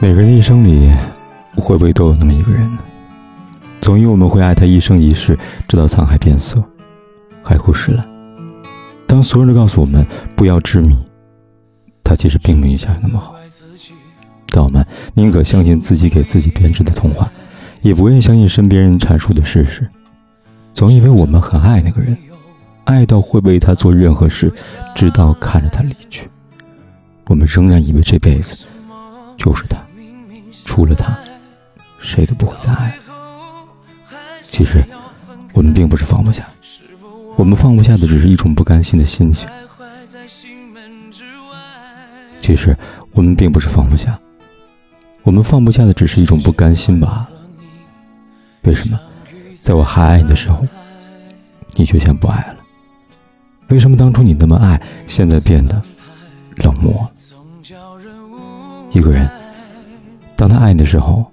每个人的一生里，会不会都有那么一个人呢？总以为我们会爱他一生一世，直到沧海变色，海枯石烂。当所有人都告诉我们不要执迷，他其实并没有想象那么好。但我们宁可相信自己给自己编织的童话，也不愿意相信身边人阐述的事实。总以为我们很爱那个人，爱到会为他做任何事，直到看着他离去。我们仍然以为这辈子就是他。除了他，谁都不会再爱。其实，我们并不是放不下，我们放不下的只是一种不甘心的心情。其实，我们并不是放不下，我们放不下的只是一种不甘心罢了。为什么，在我还爱你的时候，你却先不爱了？为什么当初你那么爱，现在变得冷漠？一个人。当他爱你的时候，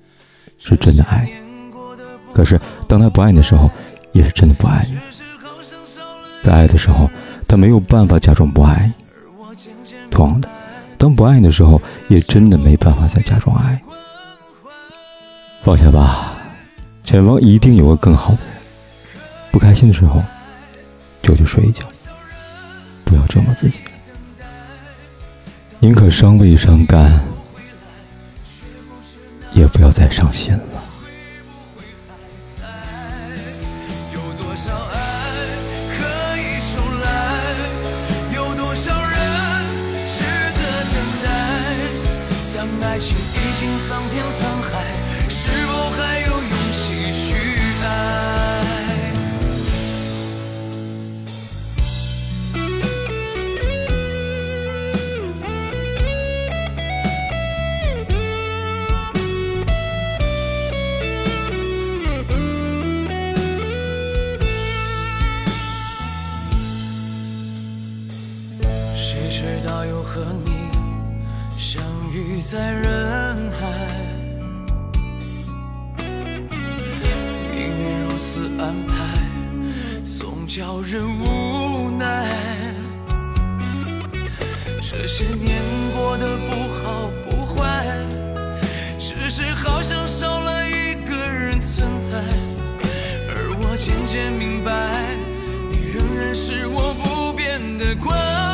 是真的爱你；可是当他不爱你的时候，也是真的不爱你。在爱的时候，他没有办法假装不爱你；同样的，当不爱你的时候，也真的没办法再假装爱你。放下吧，前方一定有个更好的人。不开心的时候，就去睡一觉，不要折磨自己，宁可伤未伤肝。也不要再伤心了。爱情已经桑田沧海，直到又和你相遇在人海，命运如此安排，总叫人无奈。这些年过得不好不坏，只是好像少了一个人存在，而我渐渐明白，你仍然是我不变的关。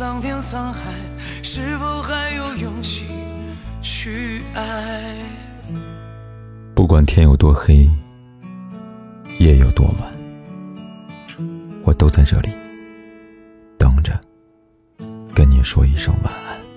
桑田沧海，是否还有勇气去爱？不管天有多黑，夜有多晚，我都在这里等着，跟你说一声晚安。